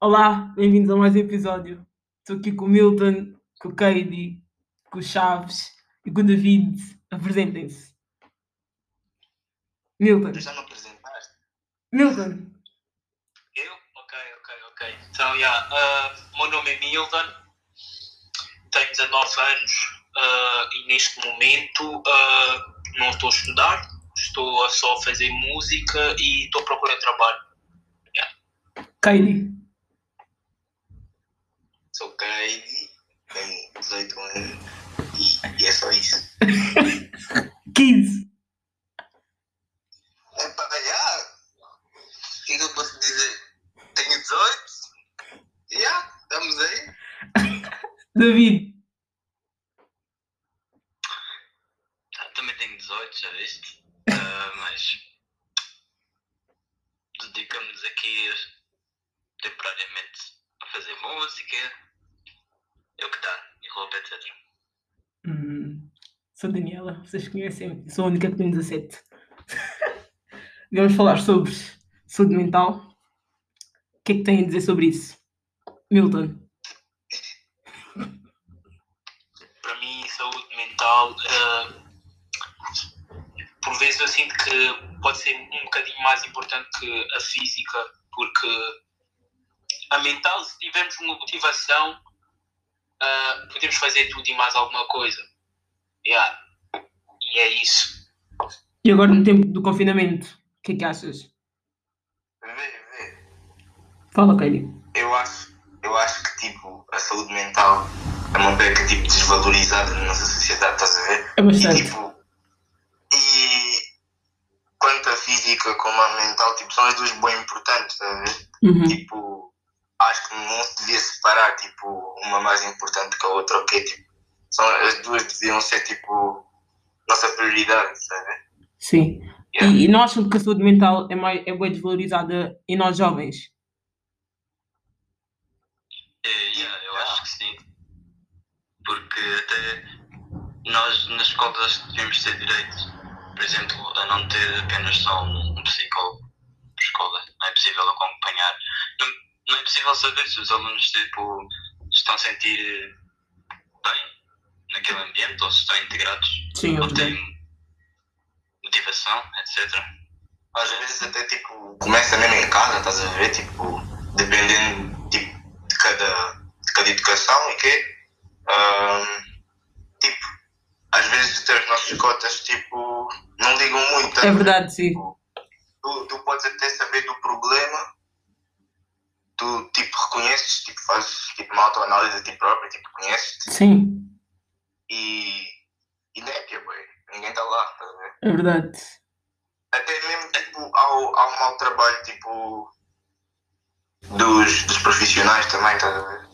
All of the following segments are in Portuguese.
Olá, bem-vindos a mais um episódio. Estou aqui com o Milton, com o Cady, com o Chaves e com o David. Apresentem-se. Milton. Tu já me apresentaste? Milton. Eu? Ok, ok, ok. Então, yeah, uh, o meu nome é Milton, tenho 19 anos uh, e neste momento uh, não estou a estudar, estou a só fazer música e estou a procurar trabalho. Yeah. Cady. Sou Kaidi, tenho 18 anos e, e é só isso. 15. É para já. O que eu posso dizer? Tenho 18. Já, estamos aí. David. Ah, Também tenho 18, já viste? Ah, mas dedicamos aqui temporariamente a fazer música, é o que dá, e roupa, etc. Hum, sou Daniela, vocês conhecem, sou a única que tem 17. Vamos falar sobre saúde mental. O que é que têm a dizer sobre isso? Milton. para mim, saúde mental, eh, por vezes eu sinto que pode ser um bocadinho mais importante que a física, porque a mental, se tivermos motivação, eh, podemos fazer tudo e mais alguma coisa. Yeah. E é isso. E agora no tempo do confinamento, o que é que achas? Vê, vê. Fala, Cady. Eu acho, eu acho que tipo, a saúde mental é uma beca tipo, desvalorizada na nossa sociedade, estás a ver? É E bastante. tipo, e quanto a física como a mental, tipo, são as duas bem importantes, estás a ver? Uhum. tipo, acho que não se devia separar, tipo, uma mais importante que a outra, ok? Tipo, são, as duas deviam ser, tipo, nossa prioridade, sabe? Sim. Yeah. E, e não acham que a saúde mental é, mais, é bem desvalorizada em nós jovens? É, yeah, eu acho que sim. Porque até nós nas escolas devíamos ter direito, por exemplo, a não ter apenas só um, um psicólogo por escola. Não é possível acompanhar. Não, não é possível saber se os alunos tipo, estão a sentir naquele ambiente ou se estão integrados Sim, ou têm motivação, etc. Às vezes até, tipo, começa mesmo em casa, estás a ver? Tipo, dependendo, tipo, de cada, de cada educação e quê? Ahm, tipo, às vezes até as nossas cotas, tipo, não ligam muito. estás É a ver? verdade, sim. tu, tu podes até saber do problema, tu tipo reconheces, tipo fazes tipo, uma autoanálise de ti próprio, tipo conheces Sim, e, e népia, boy. ninguém está lá, estás a ver? é verdade. Até mesmo tipo ao, ao mau trabalho tipo dos, dos profissionais também, estás a ver?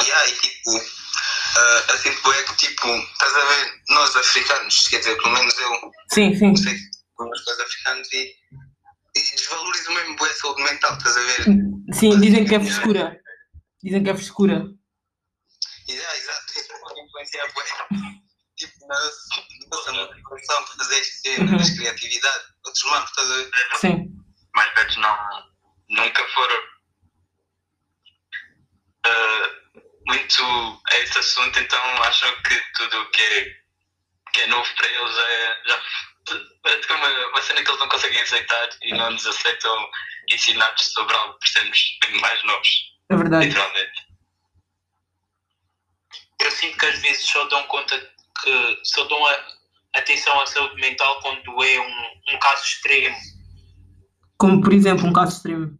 Yeah, e tipo, ah, assim é que tipo, estás a ver, nós africanos, quer dizer, pelo menos eu Sim, sim. não sei pais africanos e, e desvalorizam mesmo a saúde mental, estás a ver? Sim, dizem que é frescura. Dizem que é frescura. Influenciar bué. Tipo, na nossa motivação para fazer isto, ter Uhum. mais criatividade, outros manos, estás a ver? Sim. mais velhos não, nunca foram ah, muito a esse assunto, então acham que tudo o que é, que é novo para eles é, já parece que é uma, uma cena que eles não conseguem aceitar e não nos aceitam ensinar-nos sobre algo por sermos mais novos, É verdade. literalmente. Eu sinto que às vezes só dão conta que só dão a- atenção à saúde mental quando é um, um caso extremo. Como por exemplo um caso extremo.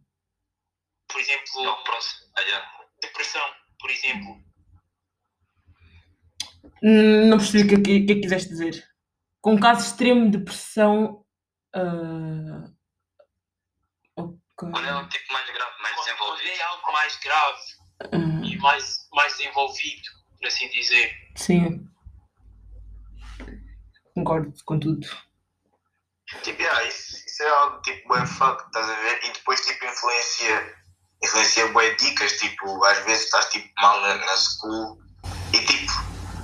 Por exemplo, Não, próximo. Ah, depressão, por exemplo. Hum, Não percebi o que, é que, é que quiseste dizer. Com um caso extremo de depressão. ah, ok. Quando é um tipo mais grave, mais desenvolvido. é algo mais grave Ah, e mais, mais desenvolvido, por assim dizer. sim. Concordo com tudo. Tipo, yeah, isso, isso é algo tipo bué fuck, estás a ver? E depois tipo influencia, influencia bué dicas, tipo, às vezes estás tipo mal na, na school e tipo,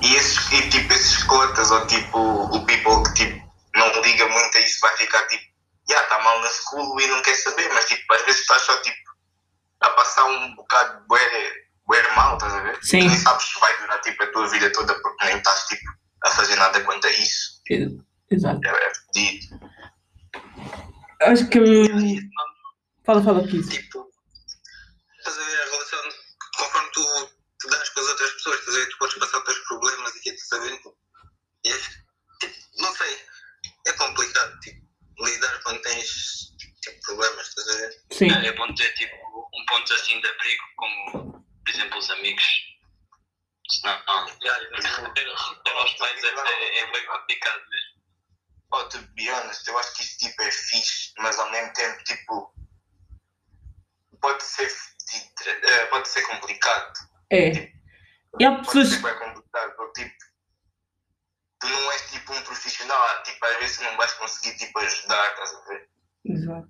e esses, e, tipo, esses cotas ou tipo o people que tipo não liga muito a isso vai ficar tipo, já está mal na school e não quer saber, mas tipo, às vezes estás só tipo a passar um bocado bué, bué mal, estás a ver? Sim. Tu nem sabes se vai durar tipo, a tua vida toda porque nem estás tipo, a fazer nada quanto a isso. Ex- Exato. É, é fedido. Acho que. E, Fala, fala aqui. tipo, estás a ver a relação, conforme tu te dás com as outras pessoas, estás a ver, tu podes passar os teus problemas e que estás a ver, e é, tipo, não sei, é complicado, tipo, lidar quando tens, tipo, problemas, estás a ver? Sim. É bom ter, tipo, um ponto assim de abrigo, como, por exemplo, os amigos. Senão, não, ter aos pais é, é, é bem complicado mesmo. Oh, to be honest, eu acho que isso tipo, é fixe, mas ao mesmo tempo tipo, pode ser, fedido, eh, pode ser complicado. É. E há Pode pessoas. ser bem complicado, porque tipo, tu não és tipo um profissional, ah, tipo, às vezes não vais conseguir tipo, ajudar, estás a ver? Exato.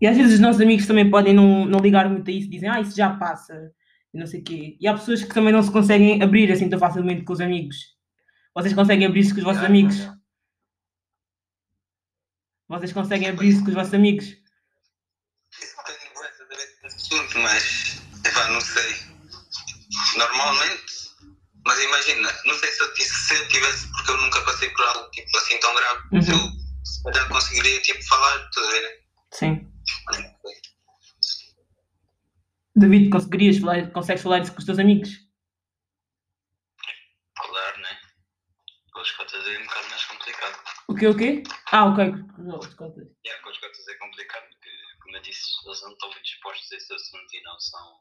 E às vezes os nossos amigos também podem não, não ligar muito a isso, dizem, ah, isso já passa, e não sei o quê. E há pessoas que também não se conseguem abrir assim tão facilmente com os amigos. Vocês conseguem abrir-se com os vossos Yeah, amigos? yeah. Vocês conseguem abrir-se com os vossos amigos? Coisa esse assunto, mas, epá, não sei. Normalmente, mas imagina, não sei se eu, se eu tivesse, porque eu nunca passei por algo tipo assim tão grave, se eu se calhar conseguiria tipo falar, a ver? Sim. Mas não sei. David, conseguirias falar, consegues falar isso com os teus amigos? Falar, né? Com as cotas é um bocado mais complicado. O quê, o quê? Ah, ok. Não, as contas. Yeah, com as cotas é complicado, porque, como eu disse, eles não estão muito dispostos a esse assunto e não são.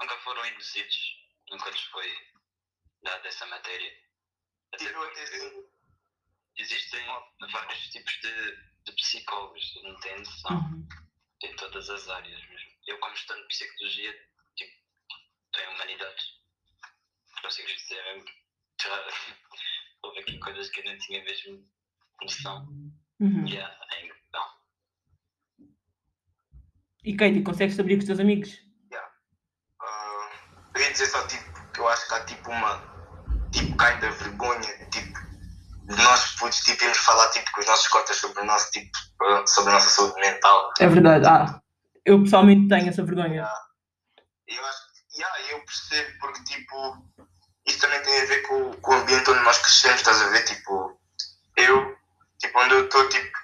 Nunca foram induzidos, nunca lhes foi dada essa matéria. Até porque existem vários tipos de, de psicólogos, entende? São Uhum. em todas as áreas mesmo. Eu, como estudante de psicologia, tipo, tenho humanidades. Consigo dizer mesmo. Já houve aqui coisas que eu não tinha mesmo noção. Uhum. E há ainda não. E Katie, consegues abrir com os teus amigos? Ah, eu ia dizer só tipo, que eu acho que há tipo uma tipo kind of vergonha, tipo, de nós putos tipo, irmos falar tipo com os nossos cotas sobre o nosso tipo, sobre a nossa saúde mental. É verdade. Ah, eu pessoalmente tenho essa vergonha. E eu acho que, yeah, eu percebo porque tipo, isso também tem a ver com, com o ambiente onde nós crescemos, estás a ver? Tipo, eu, tipo, onde eu estou, tipo,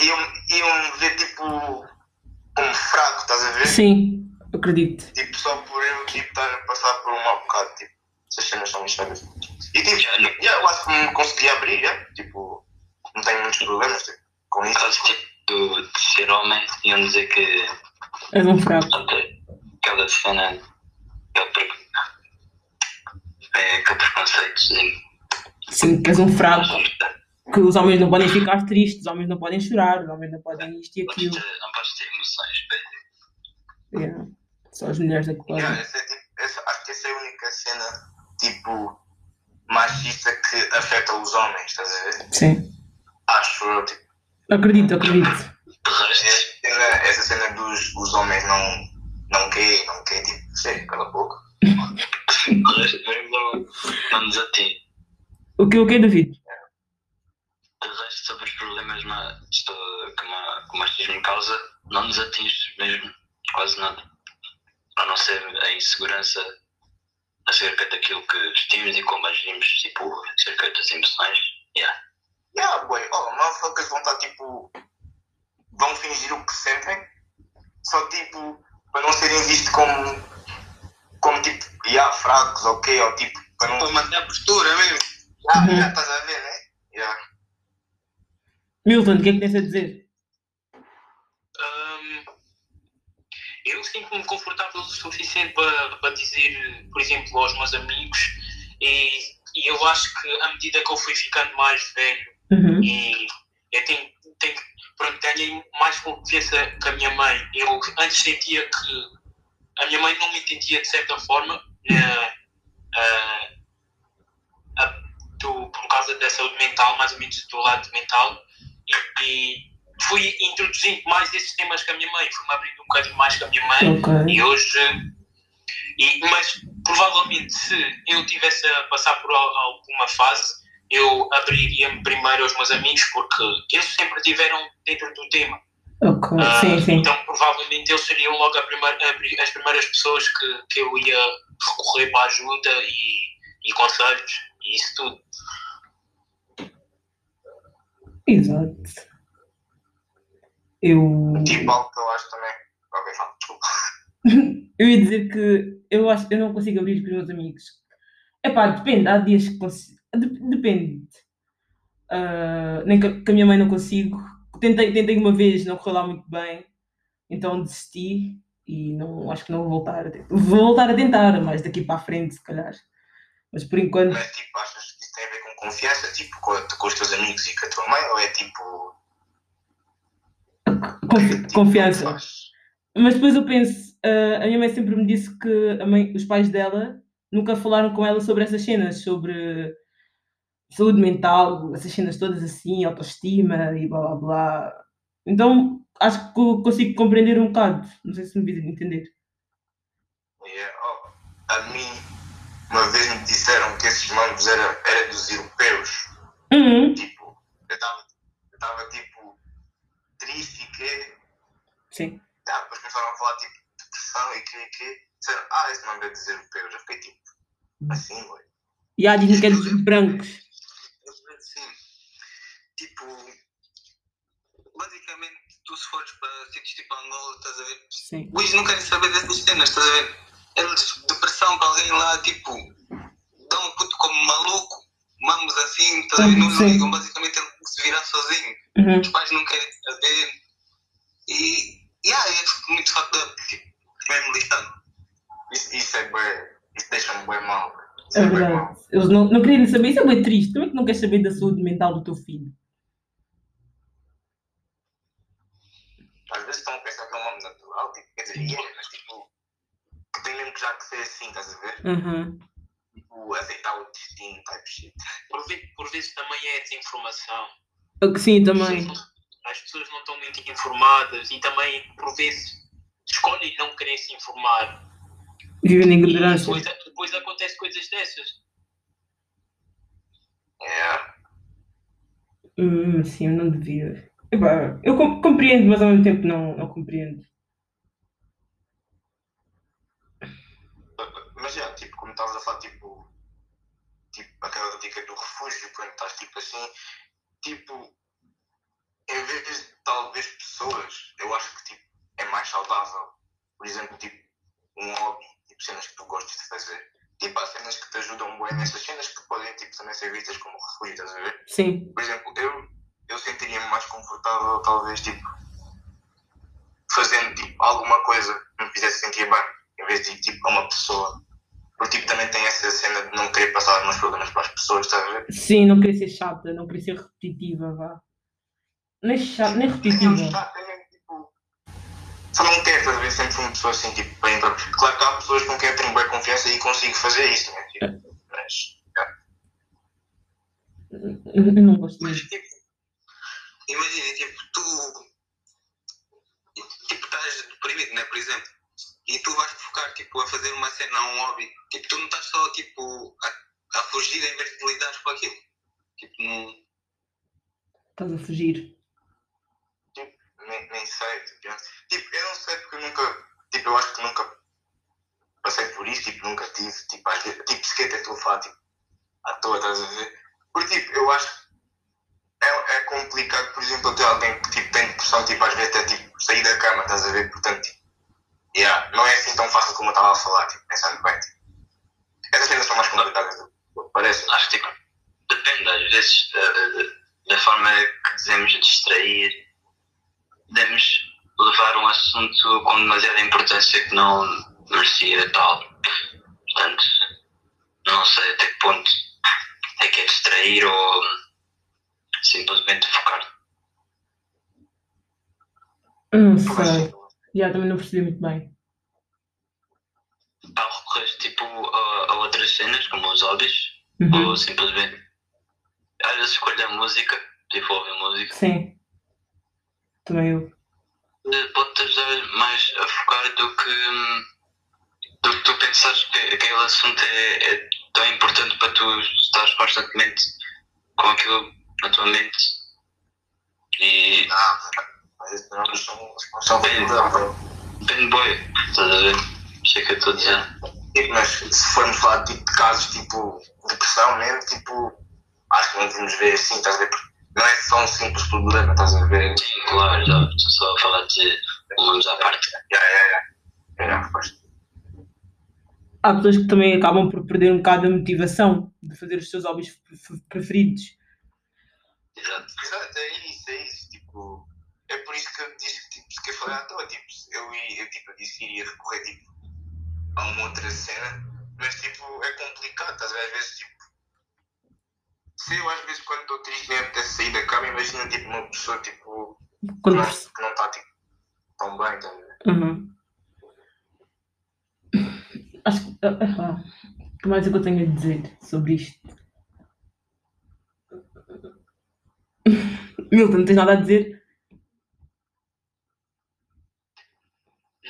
iam, iam me ver tipo como fraco, estás a ver? Sim, acredito. Tipo, só por eu tipo, estar a passar por um mau bocado, tipo, essas cenas são lixadas. E tipo, Já, eu acho que me consegui abrir, yeah, tipo, não tenho muitos problemas tipo, com isso. Tipo, de ser homem, iam dizer que És um fraco. aquela cena, aquele, é, aquele preconceitozinho. Sim, que és um fraco. Que os homens não podem ficar tristes, os homens não podem chorar, os homens não podem isto e podes aquilo. ter- Não podes ter emoções. bem. Yeah. Só as mulheres é que podem. Yeah, essa é, tipo, essa- acho que essa é a única cena, tipo, machista que afeta os homens, estás a ver? Sim. Acho eu, tipo, Acredito, acredito. Essa cena, dos os homens não, não querem, não querem, tipo, sei, cala a boca. de resto mesmo não, não nos atinge. O que, o que, David? De resto, sobre os problemas na, isto, que, uma, que o machismo causa, não nos atinge mesmo quase nada. A não ser a insegurança acerca daquilo que vestimos e como agimos, tipo, acerca das emoções. Yeah. Yeah, boy, oh, motherfuckers vão estar, tipo, vão fingir o que sentem, só, tipo, para não serem vistos como, como, tipo, yeah, fracos, ok, ou, tipo, para não... Para manter a postura mesmo. Yeah, Uhum. yeah, estás a ver, né? Yeah. Milton, o que é que tens a dizer? Hum, eu sinto-me confortável o suficiente para, para dizer, por exemplo, aos meus amigos, e, e eu acho que à medida que eu fui ficando mais velho Uhum. e eu tenho, tenho pronto, ganhei mais confiança com a minha mãe. Eu antes sentia que a minha mãe não me entendia de certa forma, eh, a- do- por causa da saúde mental, mais ou menos do lado mental, e, e fui introduzindo mais esses temas com a minha mãe, fui-me abrindo um bocadinho mais com a minha mãe. Ok. E hoje, e, mas provavelmente se eu tivesse a passar por al- alguma fase, eu abriria-me primeiro aos meus amigos, porque eles sempre estiveram dentro do tema. Ok, Ah, sim, sim. Então, provavelmente, eles seriam logo primeira- as primeiras pessoas que, que eu ia recorrer para ajuda e, e conselhos e isso tudo. Exato. Eu. Tipo, algo que eu acho também. Ok, fala, desculpa. Eu ia dizer que eu acho que eu não consigo abrir com os meus amigos. Epá, depende, há dias que consigo. De- Depende. Ah, nem a- com a minha mãe não consigo. Tentei, tentei uma vez, não correu lá muito bem, então desisti e não, acho que não vou voltar a tentar. Vou voltar a tentar, mas daqui para a frente, se calhar. Mas por enquanto, Mas tipo, achas que isso tem a ver com confiança, tipo, com, com os teus amigos e com a tua mãe, ou é tipo. confi- tipo, confiança. Mas depois eu penso, ah, a minha mãe sempre me disse que a mãe- os pais dela nunca falaram com ela sobre essas cenas, sobre saúde mental, essas cenas todas assim, autoestima e blá blá blá. Então acho que consigo compreender um bocado. Não sei se me fiz entender. Yeah, oh, a mim, uma vez me disseram que esses mangos era, era dos europeus. Uhum, Tipo, eu estava tipo triste e que. Sim. Ah, depois começaram a falar tipo de depressão e que e que. Disseram, ah, esse manga é dos europeus. Eu fiquei tipo, assim, ué. E há dizem que é dos brancos. Tipo, basicamente, tu se fores para sítios tipo Angola, estás a ver? Sim. Eles não querem saber dessas cenas, estás a ver? Eles, depressão para alguém lá, tipo, dão um puto como maluco, mamos assim, estás a ver? Não, ligam, basicamente ele tem que se virar sozinho. Uhum. Os pais não querem saber. E, yeah, é muito fucked up, tipo, mesmo listado. Isso, isso é bem. Isso deixa-me bem mal. Isso É é verdade. Eles não, não queriam saber. Isso é bem triste. Como é que não queres saber da saúde mental do teu filho? Às vezes estão a pensar que é um nome natural, tipo, quer dizer, é, mas tipo, que tem mesmo que já que ser assim, estás a ver? Uhum. Tipo, aceitar o destino, type shit. Por, por vezes também é desinformação. Eu- Sim, também. As pessoas não estão muito informadas e também, por vezes, escolhem não querer se informar. Vivendo em ignorância. depois, depois acontece coisas dessas. É. Hum, sim, eu não devia. Epá, eu com- compreendo, mas ao mesmo tempo não, não compreendo. Mas já, tipo, como estavas a falar, tipo, tipo, aquela dica do refúgio, quando estás tipo assim, tipo, em vez de talvez pessoas, eu acho que tipo, é mais saudável. Por exemplo, tipo, um hobby, tipo, cenas que tu gostas de fazer. Tipo, há cenas que te ajudam bem nessas cenas que podem tipo, também ser vistas como refúgio, estás a ver? Sim, Por exemplo, eu, eu sentiria-me mais confortável, talvez, tipo, fazendo tipo, alguma coisa que me fizesse sentir bem, em vez de ir tipo, a uma pessoa. Porque tipo, também tem essa cena de não querer passar os meus problemas para as pessoas, estás a ver? sim, não queria ser chata, não queria ser repetitiva, vá. Nem chata, nem repetitiva. é tipo, só não quero, estás a ver? Sempre uma pessoa assim, tipo, bem própria. Claro que há pessoas com quem eu tenho bem confiança e consigo fazer isso, né? Tipo, mas, Eu não gosto Mas, tipo, imagina, tipo, tu, tipo, estás deprimido, né, por exemplo, e tu vais focar, tipo, a fazer uma cena, um hobby, tipo, tu não estás só, tipo, a, a fugir em vez de lidar com aquilo. Tipo, não... Estás a fugir. nem, nem sei, tipo, eu- tipo, eu não sei porque eu nunca, tipo, eu acho que nunca passei por isso, tipo, nunca tive, tipo, às vezes, tipo, sequer estou a falar, tipo, à toa, estás a ver? Porque, tipo, eu acho é, é complicado, por exemplo, ter alguém que, tipo, tem depressão, tipo, às vezes até, tipo, sair da cama, estás a ver? Portanto, tipo, yeah, não é assim tão fácil como eu estava a falar, tipo, pensando bem, tipo, essas cenas são mais complicadas do que parece. Acho que tipo, depende, às vezes, da, da- da forma que devemos distrair, devemos levar um assunto com demasiada importância que não merecia tal. Portanto, não sei até que ponto é que é distrair ou simplesmente focar. Não Como sei. Já também não percebi muito bem. Ao recorrer tipo, a, a outras cenas, como os hobbies, Uhum. ou simplesmente às vezes escolher música, tipo ouvir música. Sim. Também eu. Eh, pode-te ajudar mais a focar do que, hum, do que tu pensares que aquele assunto é, é tão importante para tu estares constantemente com aquilo na tua mente. E Ah, Mas esses fenómenos são dar. Bem boy, estás a ver? Isso é que eu estou a dizer. Tipo, mas se formos falar tipo, de casos tipo depressão mesmo, tipo, acho que não devemos ver assim, estás a ver? Não é só um simples problema, estás a ver? Sim, claro, já estou só a falar de humanos à parte. Já, já, já. Já, pois. Há pessoas que também acabam por perder um bocado a motivação de fazer os seus hobbies pre- preferidos. Exato. Exato, é isso, é isso. Tipo, é por isso que eu disse que tipo, se quer falar à toa, tipo, eu, ia- eu, tipo, eu disse que iria recorrer tipo, a uma outra cena, mas tipo, é complicado, estás? Às vezes, tipo, se eu às vezes quando estou triste nem apetece sair da cama, imagina tipo uma pessoa tipo, que Quando... não, que não está tipo, tão bem, estás? Uhum. Acho que. ah, O que mais é que eu tenho a dizer sobre isto? Milton, não tens nada a dizer?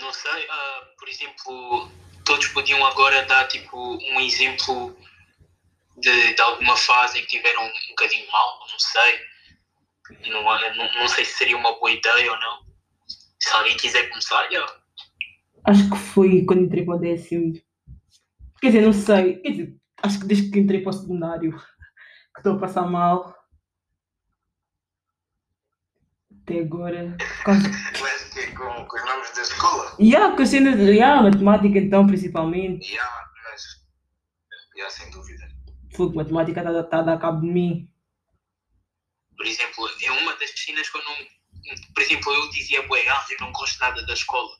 Não sei, ah, por exemplo, todos podiam agora dar tipo um exemplo de, de alguma fase em que tiveram um bocadinho mal, não sei. Não, é- não, não sei se seria uma boa ideia ou não. Se alguém quiser começar, já. Acho que foi quando entrei para o décimo. Quer dizer, não sei. Quer dizer, acho que desde que entrei para o secundário que estou a passar mal. Até agora. Que com, com os nomes da escola, há com as cenas. E há matemática, então, principalmente. há, mas, há sem dúvida. Fogo, matemática está tá a dar cabo de mim. Por exemplo, é uma das cenas que eu não. Por exemplo, eu dizia, bué, ah, eu não gosto nada da escola.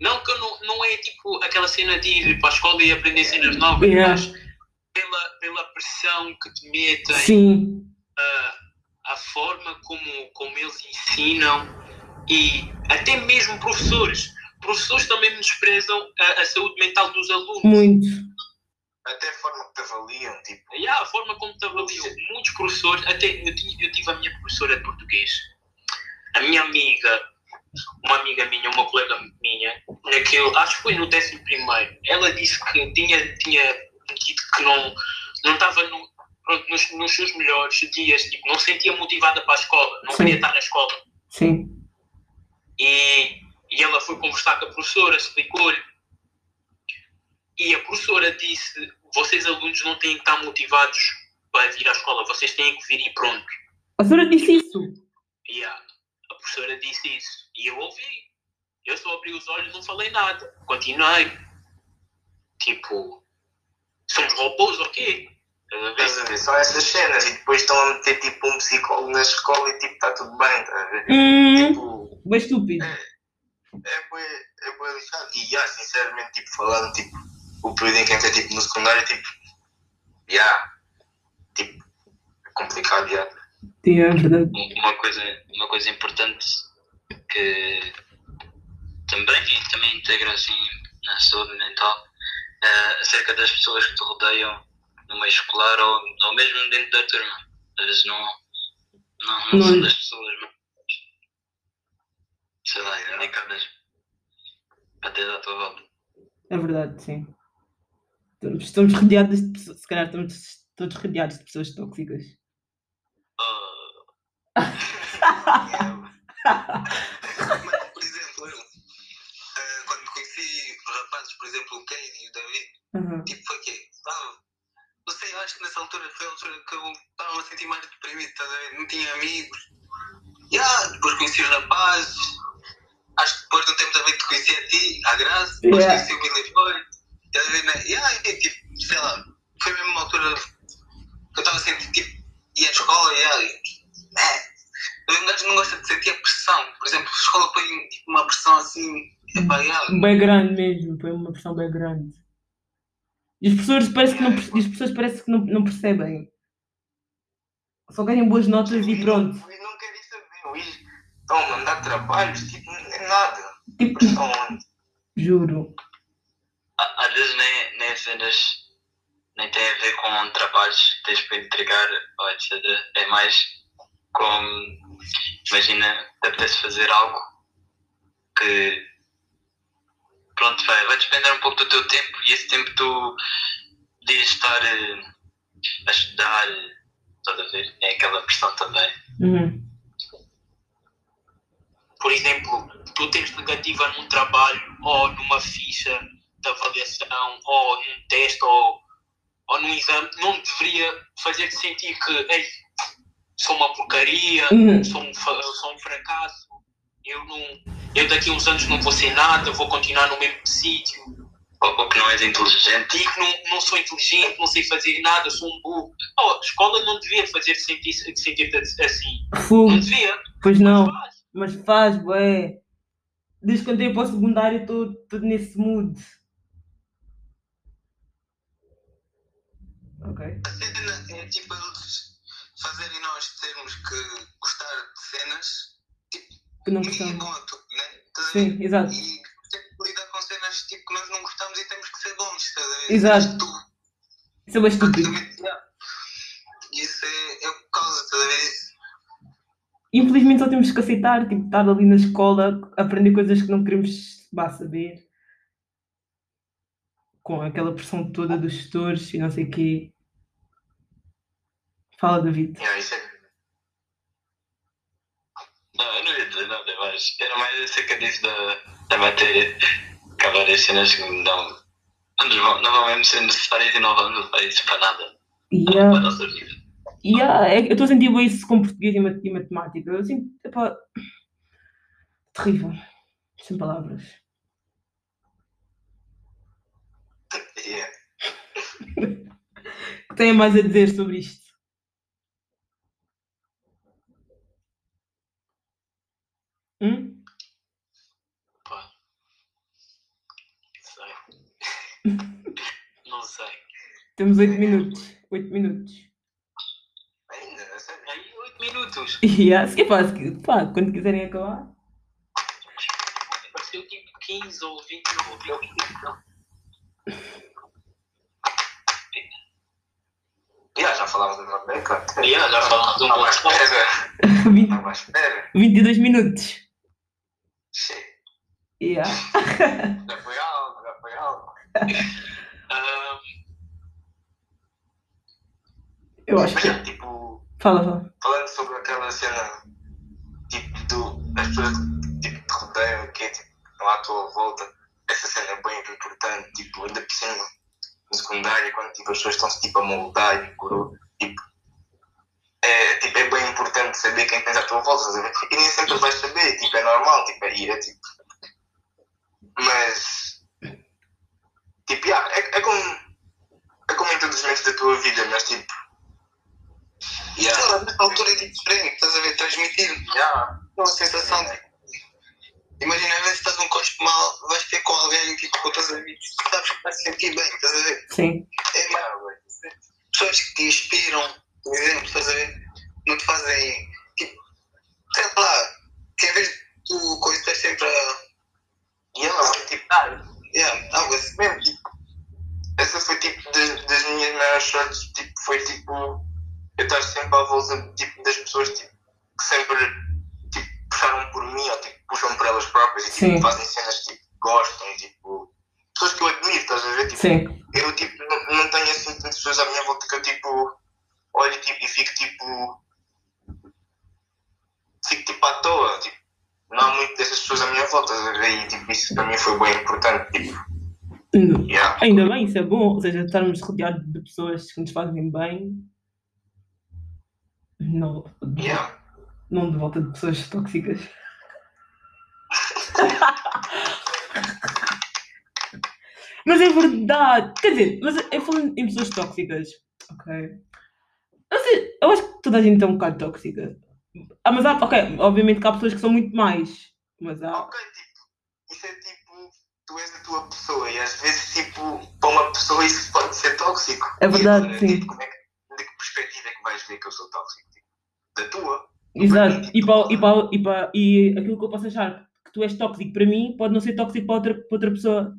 Não que eu não, não é tipo aquela cena de ir para a escola e aprender cenas novas, Yeah. mas pela, pela pressão que te metem, Sim, a, a forma como, como eles ensinam e até mesmo professores. Professores também menosprezam a, a saúde mental dos alunos. muito. Até a forma que te avaliam, tipo, E há a forma como te avaliam. Muitos professores, até eu, tinha- eu tive a minha professora de português, a minha amiga, uma amiga minha, uma colega minha, naquele, acho que foi no décimo primeiro, ela disse que tinha, tinha dito que não, não estava no, pronto, nos, nos seus melhores dias, tipo, não se sentia motivada para a escola, não Sim. queria estar na escola. Sim. E, e ela foi conversar com a professora, explicou-lhe. E a professora disse: vocês alunos não têm que estar motivados para vir à escola, vocês têm que vir e pronto. A senhora disse isso. E a, professora disse isso. E eu ouvi. Eu só abri os olhos, não falei nada. Continuei. Tipo, somos robôs ou quê? Estás a ver? estás a ver? São essas cenas, e depois estão a meter tipo um psicólogo na escola e tipo, está tudo bem, estás a ver? Hum, Tipo, bem estúpido. é bué, é bué lixado. E, já, sinceramente, tipo, falando, tipo, o período em que entrei, tipo, no secundário, tipo, já, tipo, é complicado, já. Sim, é verdade. Uma coisa, uma coisa importante que também, e também integra assim na saúde mental, é acerca das pessoas que te rodeiam no meio escolar ou, ou mesmo dentro da turma. Às vezes não, não, não Não- são das pessoas, mas, sei lá, indicadas para ter à tua volta. É verdade, sim. Estamos, estamos rodeados de pessoas. Se calhar estamos todos rodeados de pessoas tóxicas. Oh, Mas, por exemplo, eu, eh, quando conheci rapazes, por exemplo, o Kane e o David, Aham. tipo, foi quê? Ah, não sei, eu acho que nessa altura foi a altura que eu estava a sentir mais deprimido, estás a ver? Não tinha amigos. E ah, depois conheci os rapazes. Acho que depois de um tempo também te conheci a ti, a Graça, depois Yeah. conheci o Billy Boy. Estás a ver, né? E ah, e, tipo, sei lá, foi mesmo uma altura que eu estava a sentir, tipo, ia à escola e ah, é. Um gajo não gosta de sentir a pressão. Por exemplo, a escola põe tipo, uma pressão assim, é pá, yeah, Bem grande mesmo, foi uma pressão bem grande. E os professores parece que não, e os professores parece que não, não percebem. Só querem boas notas e pronto. Luís não querem saber, Luís estão a mandar trabalhos, tipo, não é nada. Tipo, juro. Às vezes nem, nem apenas nem tem a ver com trabalhos que tens para entregar ou etc. É mais com imagina te apetece fazer algo que pronto vai, vai despender um pouco do teu tempo e esse tempo tu podias estar eh, a estudar, estás a ver? É aquela pressão também. Uhum. Por exemplo, tu tens negativa num trabalho ou numa ficha de avaliação ou num teste ou, ou num exame, não deveria fazer-te sentir que ei, sou uma porcaria, Uhum. sou, um, sou um fracasso, eu, não, eu daqui a uns anos não vou ser nada, vou continuar no mesmo sítio, Ou, ou que não és inteligente. digo que não, não sou inteligente, não sei fazer nada, sou um burro. Oh, a escola não devia fazer sentir, sentir assim. Fogo. Não devia. Pois não. Faz. Mas faz, bué. Desde que eu entrei para o secundário, estou tudo nesse mood. Ok. A cena é tipo eles fazerem nós termos que gostar de cenas, Que não gostamos. né? Ver? Sim, exato. E temos que lidar com cenas tipo, que nós não gostamos e temos que ser bons, estás a ver? Exato. Tu- Isso é bem estúpido. Isso é, é o que causa, estás a ver? Infelizmente só temos que aceitar, tipo, estar ali na escola, aprender coisas que não queremos vá saber. Com aquela pressão toda dos gestores e não sei o quê. Fala, David. Yeah, isso é. Não, eu não ia dizer nada, mas era mais eu disse da, da matéria. Que há várias cenas que não dão. Não, não vão mesmo ser necessárias e não vamos usar isso para nada. E Para a nossa vida. e, ah, é eu estou a sentir bem isso com português e mat- e matemática. Eu sinto, epá, terrível. Sem palavras. Yeah. O que têm mais a dizer sobre isto? Hum? Pá. Sei. não sei. Temos 8 minutos. 8 minutos. Ainda. Aí, 8 minutos. E ah, se pá, se- pá, quando quiserem acabar. Pareceu tipo 15 ou 20 ou 20. Yeah, já falámos da Norbeca. Yeah, já falámos um bom espera. 20 Estava à espera. 22 minutos. Shit. Yeah. Já foi algo, já foi algo. Eu acho que. tipo, Fala, fala. falando sobre aquela cena, tipo, do, as pessoas tipo, te rodeiam, que é tipo, não à tua volta, essa cena é bem importante, tipo, ainda por cima, no secundário, quando tipo, as pessoas estão-se tipo, a moldar e tipo, é, tipo, é bem importante saber quem tens à tua volta, estás a ver? E nem sempre vais saber, tipo, é normal, tipo, é, é tipo, mas, tipo, yeah, é, é como, é como em todos os momentos da tua vida, mas tipo, yeah, Sei lá, a altura é diferente, estás a ver? Transmitir yeah. uma sensação de. Imagina, às vezes estás num cospe mal, vais ter com alguém tipo, com os teus amigos, sabes que vais sentir bem, estás a ver? Sim. É mais pessoas que te inspiram, por exemplo, estás a ver? Não te fazem, tipo, sei lá, que em vez tu coisa estás sempre a. E ela vai tipo, Yeah, algo assim. mesmo tipo, essa foi tipo das, das minhas maiores sortes, tipo, foi tipo, eu estar sempre à volta tipo, das pessoas tipo, que sempre tipo, puxaram por mim ou tipo, puxam por elas próprias e tipo, fazem cenas tipo, que gostam e tipo, pessoas que eu admiro, estás a ver? Tipo, Sim. eu tipo, não, não tenho assim tantas pessoas à minha volta que eu tipo, olho tipo, e fico tipo, fico tipo à toa, tipo, não há muito dessas pessoas à E tipo, isso para mim foi bem importante, tipo, Ainda- yeah. Ainda bem, isso é bom. Ou seja, estarmos rodeados de pessoas que nos fazem bem. Não, Yeah. não de volta de pessoas tóxicas. Mas é verdade. Quer dizer, mas eu falando em pessoas tóxicas, ok? Eu, sei- eu acho que toda a gente é um bocado tóxica. Ah, mas há, ok, obviamente que há pessoas que são muito mais. Mas há. Tipo, isso é tipo, tu és a tua pessoa e às vezes, tipo, para uma pessoa isso pode ser tóxico. É verdade, E agora, sim. Tipo, como é que, de que perspectiva é que vais ver que eu sou tóxico? Tipo, da tua? Exato. E, para, e, para, e, para, e aquilo que eu posso achar que tu és tóxico para mim pode não ser tóxico para outra, para outra pessoa.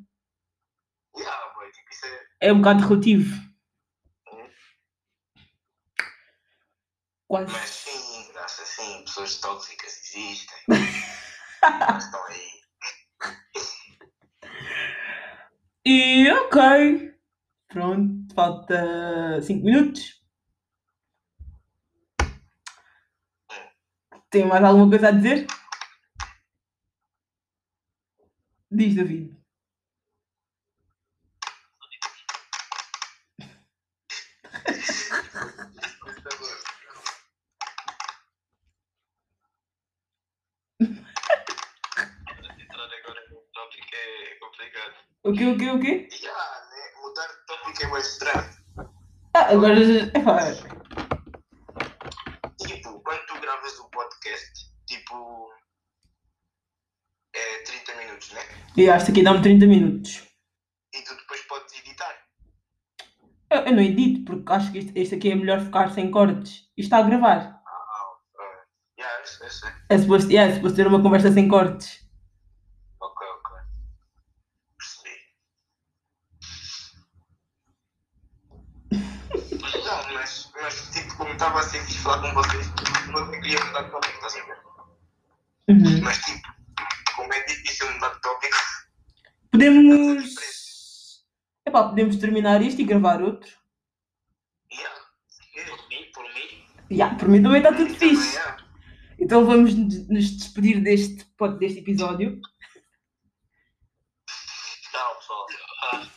Yeah, boy, tipo, isso é. É um bocado relativo. Quase. Mas sim, acho assim, pessoas tóxicas existem. Estão aí. E ok. Pronto, falta 5 minutos. Tem mais alguma coisa a dizer? Diz, David. O quê, o quê, o quê? Yeah, né? Mudar de tópico é bem estranho. Ah, agora. Tipo, quando tu gravas o podcast, tipo. É 30 minutos, né? e acho que aqui dá-me 30 minutos. E tu depois podes editar. Eu, eu não edito, porque acho que este, este aqui é melhor ficar sem cortes. Isto está a gravar. Ah, ok. Yeah, eu sei. É suposto, yeah, é suposto ter uma conversa sem cortes. Podemos. Epá, podemos terminar isto e gravar outro. yeah. Por mim, por mim. Yeah, por mim também está tudo Também, fixe. Então vamos nos despedir deste, deste episódio. Tchau, pessoal. Ah,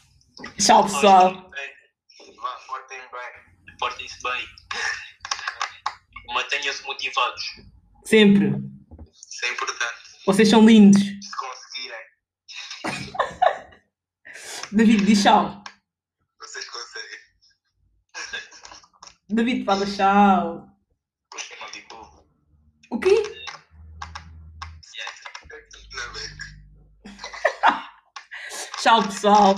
Tchau, pessoal. portem bem. Portem-se bem. Mantenham-se motivados. Sempre. Isso é importante. Vocês são lindos. Se conseguirem. David, diz tchau. Vocês conseguem. David, fala tchau. O quê? Beca. Tchau, pessoal.